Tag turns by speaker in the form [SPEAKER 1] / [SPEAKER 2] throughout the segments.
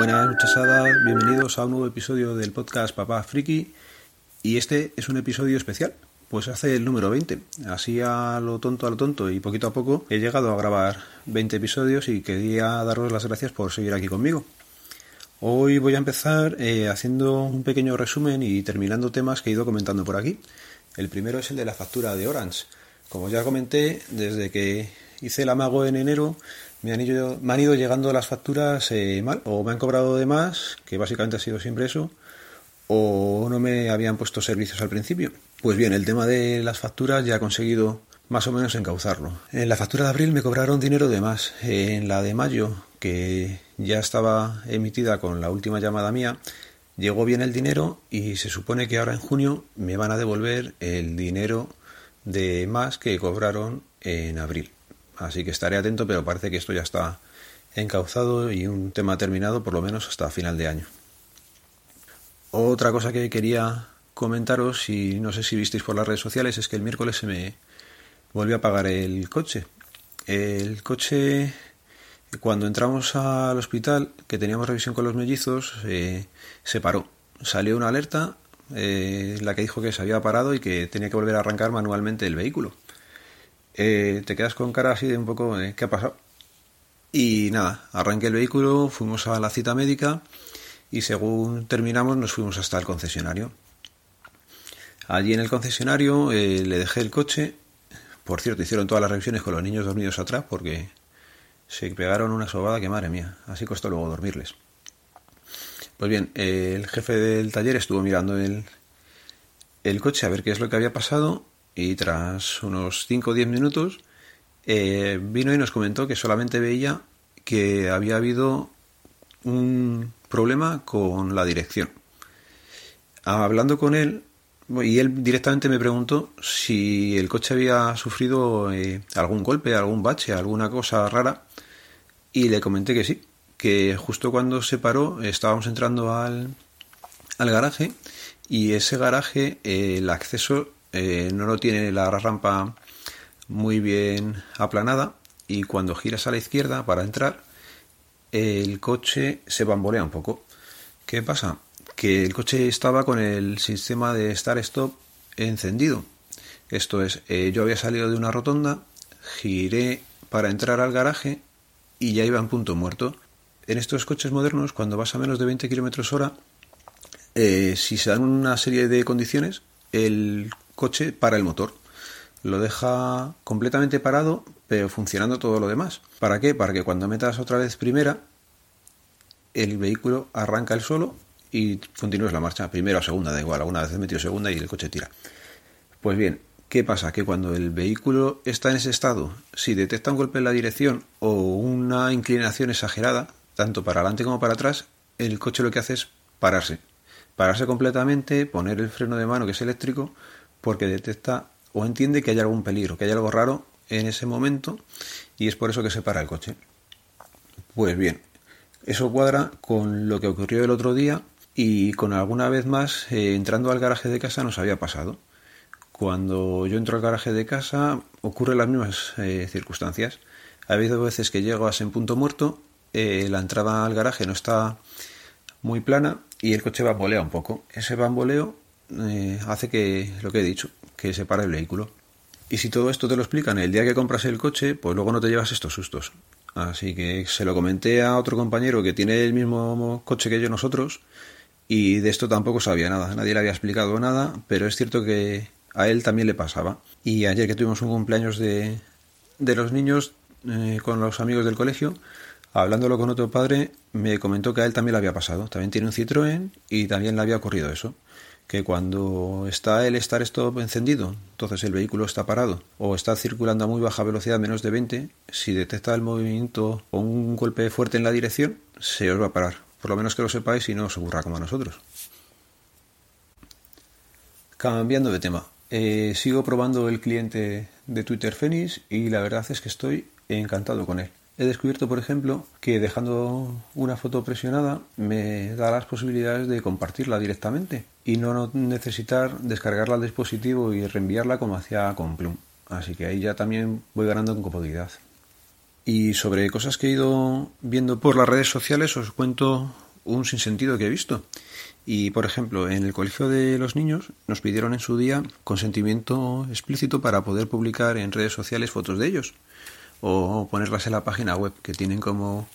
[SPEAKER 1] Buenas muchachadas, bienvenidos a un nuevo episodio del podcast Papá Friki y este es un episodio especial, pues hace el número 20, así a lo tonto a lo tonto y poquito a poco he llegado a grabar 20 episodios y quería daros las gracias por seguir aquí conmigo. Hoy voy a empezar eh, haciendo un pequeño resumen y terminando temas que he ido comentando por aquí. El primero es el de la factura de Orange. Como ya comenté, desde que hice el amago en enero, me han ido, me han ido llegando las facturas eh, mal, o me han cobrado de más, que básicamente ha sido siempre eso, o no me habían puesto servicios al principio. Pues bien, el tema de las facturas ya he conseguido más o menos encauzarlo. En la factura de abril me cobraron dinero de más. En la de mayo, que ya estaba emitida con la última llamada mía, llegó bien el dinero y se supone que ahora en junio me van a devolver el dinero de más que cobraron en abril. Así que estaré atento, pero parece que esto ya está encauzado y un tema terminado por lo menos hasta final de año. Otra cosa que quería comentaros, y no sé si visteis por las redes sociales, es que el miércoles se me volvió a pagar el coche. El coche, cuando entramos al hospital, que teníamos revisión con los mellizos, eh, se paró. Salió una alerta, eh, la que dijo que se había parado y que tenía que volver a arrancar manualmente el vehículo. Eh, te quedas con cara así de un poco, eh, ¿qué ha pasado? Y nada, arranqué el vehículo, fuimos a la cita médica y según terminamos nos fuimos hasta el concesionario. Allí en el concesionario eh, le dejé el coche. Por cierto, hicieron todas las revisiones con los niños dormidos atrás porque se pegaron una sobada que madre mía. Así costó luego dormirles. Pues bien, el jefe del taller estuvo mirando el, el coche a ver qué es lo que había pasado y tras unos 5 o 10 minutos eh, vino y nos comentó que solamente veía que había habido un problema con la dirección. Hablando con él, y él directamente me preguntó si el coche había sufrido eh, algún golpe, algún bache, alguna cosa rara, y le comenté que sí, que justo cuando se paró estábamos entrando al, al garaje y ese garaje, el acceso eh, no lo tiene la rampa muy bien aplanada y cuando giras a la izquierda para entrar el coche se bambolea un poco. ¿Qué pasa? Que el coche estaba con el sistema de start-stop encendido. Esto es, eh, yo había salido de una rotonda, giré para entrar al garaje y ya iba en punto muerto. En estos coches modernos, cuando vas a menos de 20 km hora, eh, si se dan una serie de condiciones, el coche para el motor. Lo deja completamente parado, pero funcionando todo lo demás. ¿Para qué? Para que cuando metas otra vez primera, el vehículo arranca el solo y continúes la marcha. Primera o segunda, da igual. Alguna vez metido segunda y el coche tira. Pues bien, ¿qué pasa? Que cuando el vehículo está en ese estado, si detecta un golpe en la dirección o una inclinación exagerada, tanto para adelante como para atrás, el coche lo que hace es pararse. Pararse completamente, poner el freno de mano que es eléctrico porque detecta o entiende que hay algún peligro, que hay algo raro en ese momento y es por eso que se para el coche. Pues bien, eso cuadra con lo que ocurrió el otro día y con alguna vez más eh, entrando al garaje de casa nos había pasado. Cuando yo entro al garaje de casa ocurren las mismas eh, circunstancias. Ha habido veces que llego a ese punto muerto, eh, la entrada al garaje no está muy plana y el coche bambolea un poco. Ese bamboleo eh, hace que, lo que he dicho, que se pare el vehículo. Y si todo esto te lo explican el día que compras el coche, pues luego no te llevas estos sustos. Así que se lo comenté a otro compañero que tiene el mismo coche que yo nosotros y de esto tampoco sabía nada. Nadie le había explicado nada, pero es cierto que a él también le pasaba. Y ayer que tuvimos un cumpleaños de, de los niños eh, con los amigos del colegio, hablándolo con otro padre, me comentó que a él también le había pasado. También tiene un Citroën y también le había ocurrido eso que cuando está el estar stop encendido, entonces el vehículo está parado o está circulando a muy baja velocidad, menos de 20, si detecta el movimiento o un golpe fuerte en la dirección, se os va a parar. Por lo menos que lo sepáis y no os ocurra como a nosotros. Cambiando de tema, eh, sigo probando el cliente de Twitter Phoenix y la verdad es que estoy encantado con él. He descubierto, por ejemplo, que dejando una foto presionada me da las posibilidades de compartirla directamente y no necesitar descargarla al dispositivo y reenviarla como hacía con Plum. Así que ahí ya también voy ganando en comodidad. Y sobre cosas que he ido viendo por las redes sociales os cuento un sinsentido que he visto. Y, por ejemplo, en el colegio de los niños nos pidieron en su día consentimiento explícito para poder publicar en redes sociales fotos de ellos o ponerlas en la página web, que tienen como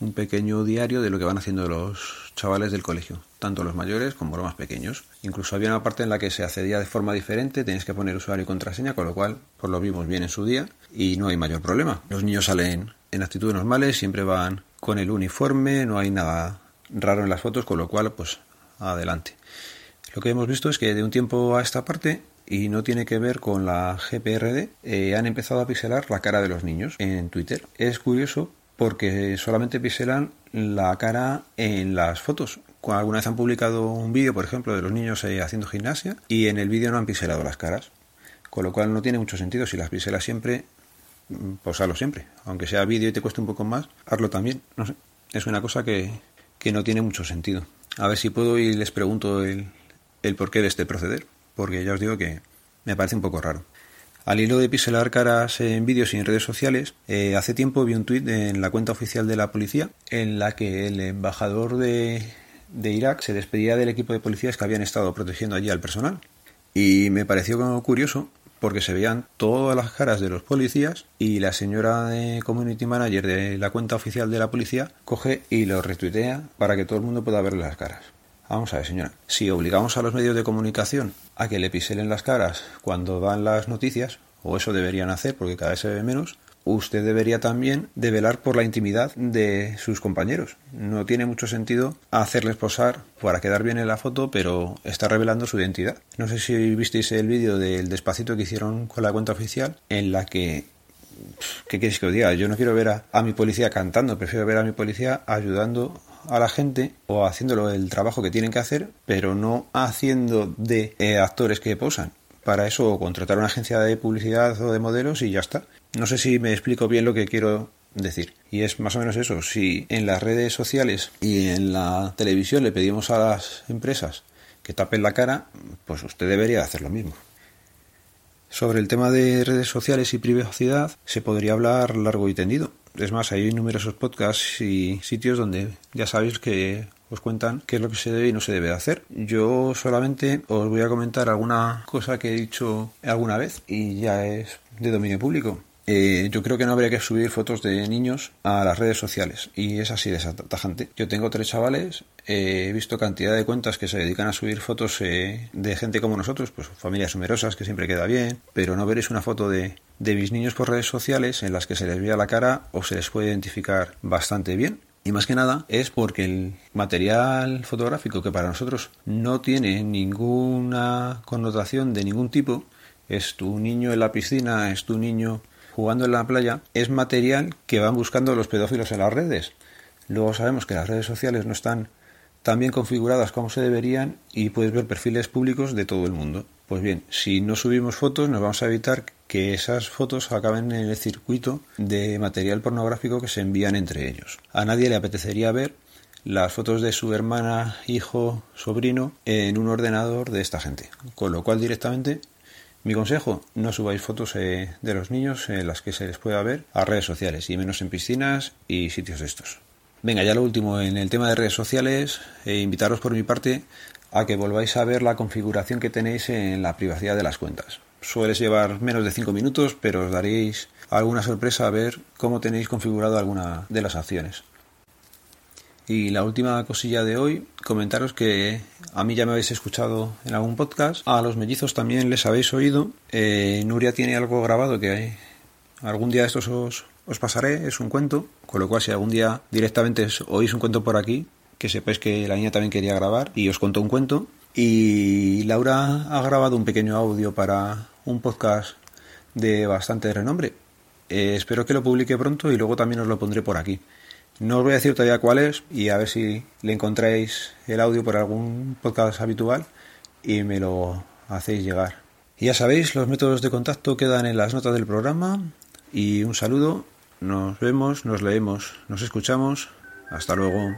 [SPEAKER 1] un pequeño diario de lo que van haciendo los chavales del colegio, tanto los mayores como los más pequeños. Incluso había una parte en la que se accedía de forma diferente, tenéis que poner usuario y contraseña, con lo cual pues lo vimos bien en su día y no hay mayor problema. Los niños salen en actitudes normales, siempre van con el uniforme, no hay nada raro en las fotos, con lo cual pues adelante. Lo que hemos visto es que de un tiempo a esta parte y no tiene que ver con la GPRD, eh, han empezado a pixelar la cara de los niños en Twitter. Es curioso porque solamente pixelan la cara en las fotos. Alguna vez han publicado un vídeo, por ejemplo, de los niños haciendo gimnasia y en el vídeo no han pixelado las caras. Con lo cual no tiene mucho sentido. Si las pixelas siempre, mm, pues hazlo siempre. Aunque sea vídeo y te cueste un poco más, hazlo también. No sé. Es una cosa que, que no tiene mucho sentido. A ver si puedo y les pregunto el, el porqué de este proceder. Porque ya os digo que me parece un poco raro. Al hilo de pixelar caras en vídeos y en redes sociales, eh, hace tiempo vi un tuit en la cuenta oficial de la policía en la que el embajador de, Irak se despedía del equipo de policías que habían estado protegiendo allí al personal. Y me pareció curioso porque se veían todas las caras de los policías y la señora de community manager de la cuenta oficial de la policía coge y lo retuitea para que todo el mundo pueda ver las caras. Vamos a ver, señora. Si obligamos a los medios de comunicación a que le piselen las caras cuando dan las noticias, o eso deberían hacer porque cada vez se ve menos, usted debería también de velar por la intimidad de sus compañeros. No tiene mucho sentido hacerles posar para quedar bien en la foto, pero está revelando su identidad. No sé si visteis el vídeo del despacito que hicieron con la cuenta oficial, en la que ¿Qué queréis que os diga? Yo no quiero ver a, a, mi policía cantando, prefiero ver a mi policía ayudando a la gente o haciéndolo el trabajo que tienen que hacer, pero no haciendo de eh, actores que posan. Para eso contratar una agencia de publicidad o de modelos y ya está. No sé si me explico bien lo que quiero decir. Y es más o menos eso. Si en las redes sociales y en la televisión le pedimos a las empresas que tapen la cara, pues usted debería hacer lo mismo. Sobre el tema de redes sociales y privacidad se podría hablar largo y tendido. Es más, hay numerosos podcasts y sitios donde ya sabéis que os cuentan qué es lo que se debe y no se debe hacer. Yo solamente os voy a comentar alguna cosa que he dicho alguna vez y ya es de dominio público. Eh, yo creo que no habría que subir fotos de niños a las redes sociales y es así desatajante. Yo tengo tres chavales, he visto cantidad de cuentas que se dedican a subir fotos eh, de gente como nosotros, pues familias numerosas que siempre queda bien, pero no veréis una foto de, de mis niños por redes sociales en las que se les vea la cara o se les puede identificar bastante bien. Y más que nada es porque el material fotográfico que para nosotros no tiene ninguna connotación de ningún tipo, es tu niño en la piscina, es tu niño jugando en la playa, es material que van buscando los pedófilos en las redes. Luego sabemos que las redes sociales no están tan bien configuradas como se deberían y puedes ver perfiles públicos de todo el mundo. Pues bien, si no subimos fotos nos vamos a evitar que esas fotos acaben en el circuito de material pornográfico que se envían entre ellos. A nadie le apetecería ver las fotos de su hermana, hijo, sobrino en un ordenador de esta gente. Con lo cual directamente mi consejo, no subáis fotos eh, de los niños en las que se les pueda ver a redes sociales y menos en piscinas y sitios de estos. Venga, ya lo último, en el tema de redes sociales, eh, invitaros por mi parte a que volváis a ver la configuración que tenéis en la privacidad de las cuentas. Suele llevar menos de 5 minutos, pero os daréis alguna sorpresa a ver cómo tenéis configurado alguna de las acciones. Y la última cosilla de hoy, comentaros que a mí ya me habéis escuchado en algún podcast, a los mellizos también les habéis oído. Eh, Nuria tiene algo grabado que hay. algún día estos os, os pasaré, es un cuento, con lo cual si algún día directamente oís un cuento por aquí, que sepáis que la niña también quería grabar y os contó un cuento. Y Laura ha grabado un pequeño audio para un podcast de bastante renombre. Eh, espero que lo publique pronto y luego también os lo pondré por aquí. No os voy a decir todavía cuál es y a ver si le encontráis el audio por algún podcast habitual y me lo hacéis llegar. Y ya sabéis, los métodos de contacto quedan en las notas del programa y un saludo, nos vemos, nos leemos, nos escuchamos, hasta luego.